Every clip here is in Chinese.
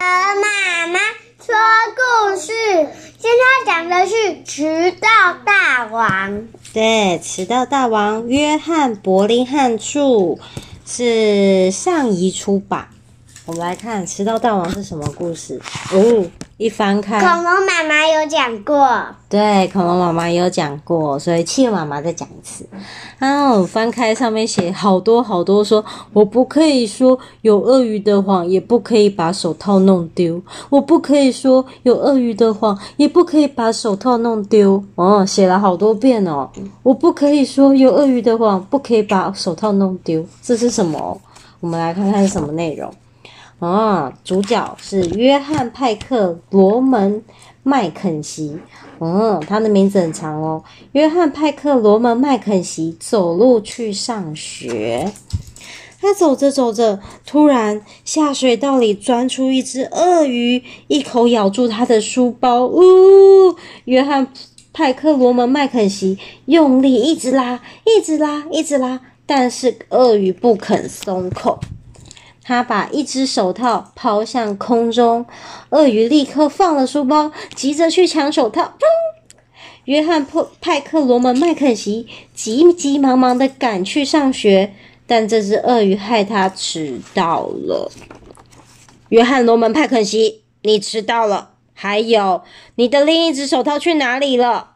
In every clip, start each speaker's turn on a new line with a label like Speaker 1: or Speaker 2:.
Speaker 1: 和妈妈说故事，今天讲的是迟到大王。
Speaker 2: 对，迟到大王约翰·伯林汉著，是上译出版。我们来看迟到大王是什么故事哦。一翻开，
Speaker 1: 恐龙妈妈有讲过。
Speaker 2: 对，恐龙妈妈也有讲过，所以企鹅妈妈再讲一次。然后翻开上面写好多好多说，说我不可以说有鳄鱼的谎，也不可以把手套弄丢。我不可以说有鳄鱼的谎，也不可以把手套弄丢。哦，写了好多遍哦。我不可以说有鳄鱼的谎，不可以把手套弄丢。这是什么？我们来看看是什么内容。啊，主角是约翰·派克·罗门·麦肯锡。嗯，他的名字很长哦。约翰·派克·罗门·麦肯锡走路去上学。他走着走着，突然下水道里钻出一只鳄鱼，一口咬住他的书包。呜！约翰·派克·罗门·麦肯锡用力一直拉，一直拉，一直拉，但是鳄鱼不肯松口。他把一只手套抛向空中，鳄鱼立刻放了书包，急着去抢手套。约翰·派克·罗门·麦肯锡急急忙忙地赶去上学，但这只鳄鱼害他迟到了。约翰·罗门·派肯锡，你迟到了。还有，你的另一只手套去哪里了？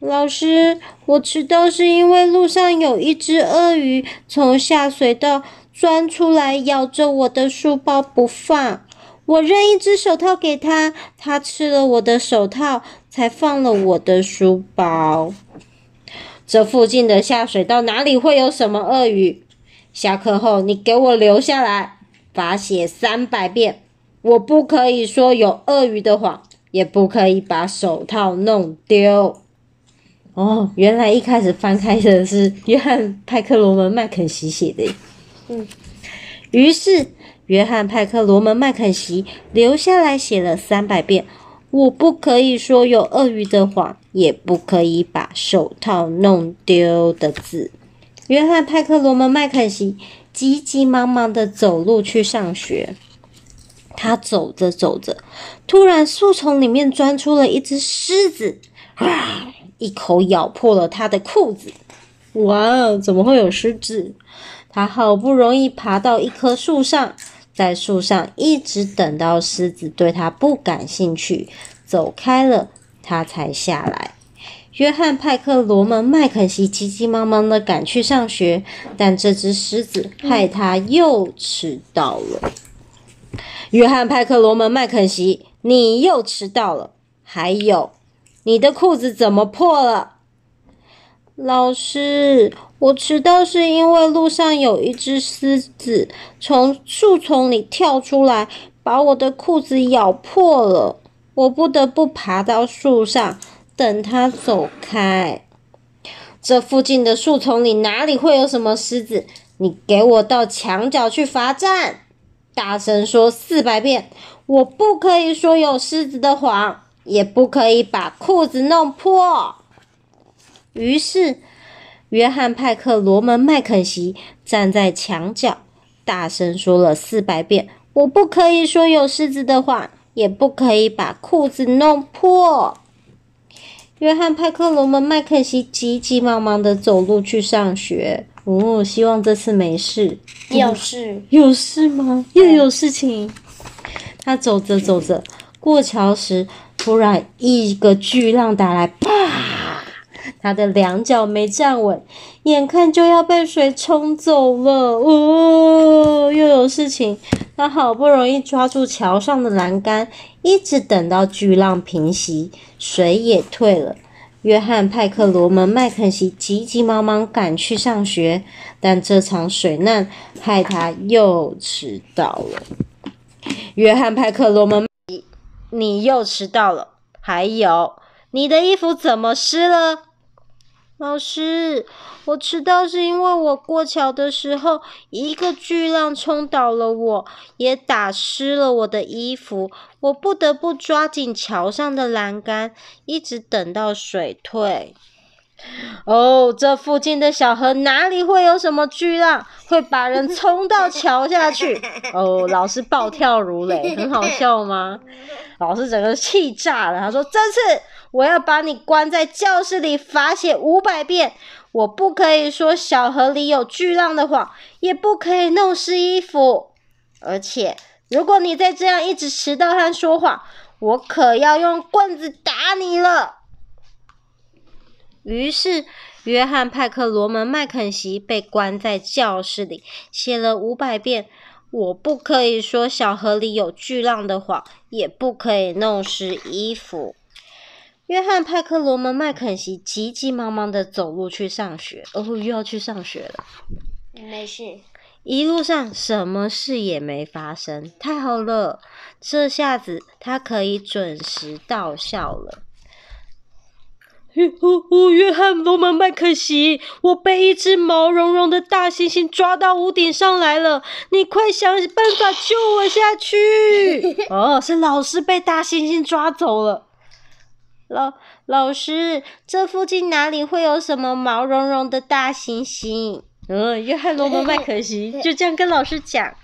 Speaker 2: 老师，我迟到是因为路上有一只鳄鱼从下水道。钻出来咬着我的书包不放，我扔一只手套给他，他吃了我的手套，才放了我的书包。这附近的下水道哪里会有什么鳄鱼？下课后你给我留下来，罚写三百遍。我不可以说有鳄鱼的谎，也不可以把手套弄丢。哦，原来一开始翻开的是约翰·派克罗门·麦肯锡写的。于是约翰·派克罗门·麦肯锡留下来写了三百遍：“我不可以说有鳄鱼的谎，也不可以把手套弄丢”的字。约翰·派克罗门·麦肯锡急急忙忙的走路去上学。他走着走着，突然树丛里面钻出了一只狮子，啊！一口咬破了他的裤子。哇，怎么会有狮子？他好不容易爬到一棵树上，在树上一直等到狮子对他不感兴趣，走开了，他才下来。约翰·派克罗门·麦肯锡急急忙忙地赶去上学，但这只狮子害他又迟到了。约翰·派克罗门·麦肯锡，你又迟到了。还有，你的裤子怎么破了？老师。我迟到是因为路上有一只狮子从树丛里跳出来，把我的裤子咬破了。我不得不爬到树上等它走开。这附近的树丛里哪里会有什么狮子？你给我到墙角去罚站，大声说四百遍。我不可以说有狮子的谎，也不可以把裤子弄破。于是。约翰·派克罗门·麦肯锡站在墙角，大声说了四百遍：“我不可以说有狮子的话，也不可以把裤子弄破。”约翰·派克罗门·麦肯锡急急忙忙的走路去上学。哦，希望这次没事。
Speaker 1: 有事？
Speaker 2: 有事吗？又有事情。他走着走着，过桥时，突然一个巨浪打来，啪！他的两脚没站稳，眼看就要被水冲走了。哦，又有事情。他好不容易抓住桥上的栏杆，一直等到巨浪平息，水也退了。约翰·派克罗门·麦肯锡急急忙忙赶去上学，但这场水难害他又迟到了。约翰·派克罗门，你又迟到了。还有，你的衣服怎么湿了？老师，我迟到是因为我过桥的时候，一个巨浪冲倒了我，也打湿了我的衣服。我不得不抓紧桥上的栏杆，一直等到水退。哦，这附近的小河哪里会有什么巨浪，会把人冲到桥下去？哦，老师暴跳如雷，很好笑吗？老师整个气炸了，他说：“这次我要把你关在教室里罚写五百遍，我不可以说小河里有巨浪的谎，也不可以弄湿衣服，而且如果你再这样一直迟到和说谎，我可要用棍子打你了。”于是，约翰·派克罗门·麦肯锡被关在教室里，写了五百遍：“我不可以说小河里有巨浪的谎，也不可以弄湿衣服。”约翰·派克罗门·麦肯锡急急忙忙的走路去上学。哦，又要去上学了。
Speaker 1: 没事。
Speaker 2: 一路上什么事也没发生，太好了！这下子他可以准时到校了。约翰·罗门·麦肯锡，我被一只毛茸茸的大猩猩抓到屋顶上来了，你快想办法救我下去！哦，是老师被大猩猩抓走了。老老师，这附近哪里会有什么毛茸茸的大猩猩？嗯，约翰·罗门·麦肯锡 就这样跟老师讲。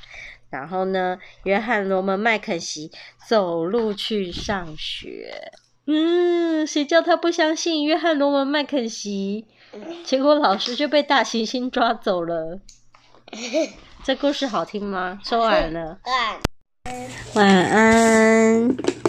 Speaker 2: 然后呢，约翰·罗门·麦肯锡走路去上学。嗯，谁叫他不相信约翰·罗文·麦肯锡？结果老师就被大猩猩抓走了。这故事好听吗？说完了。晚安。晚安。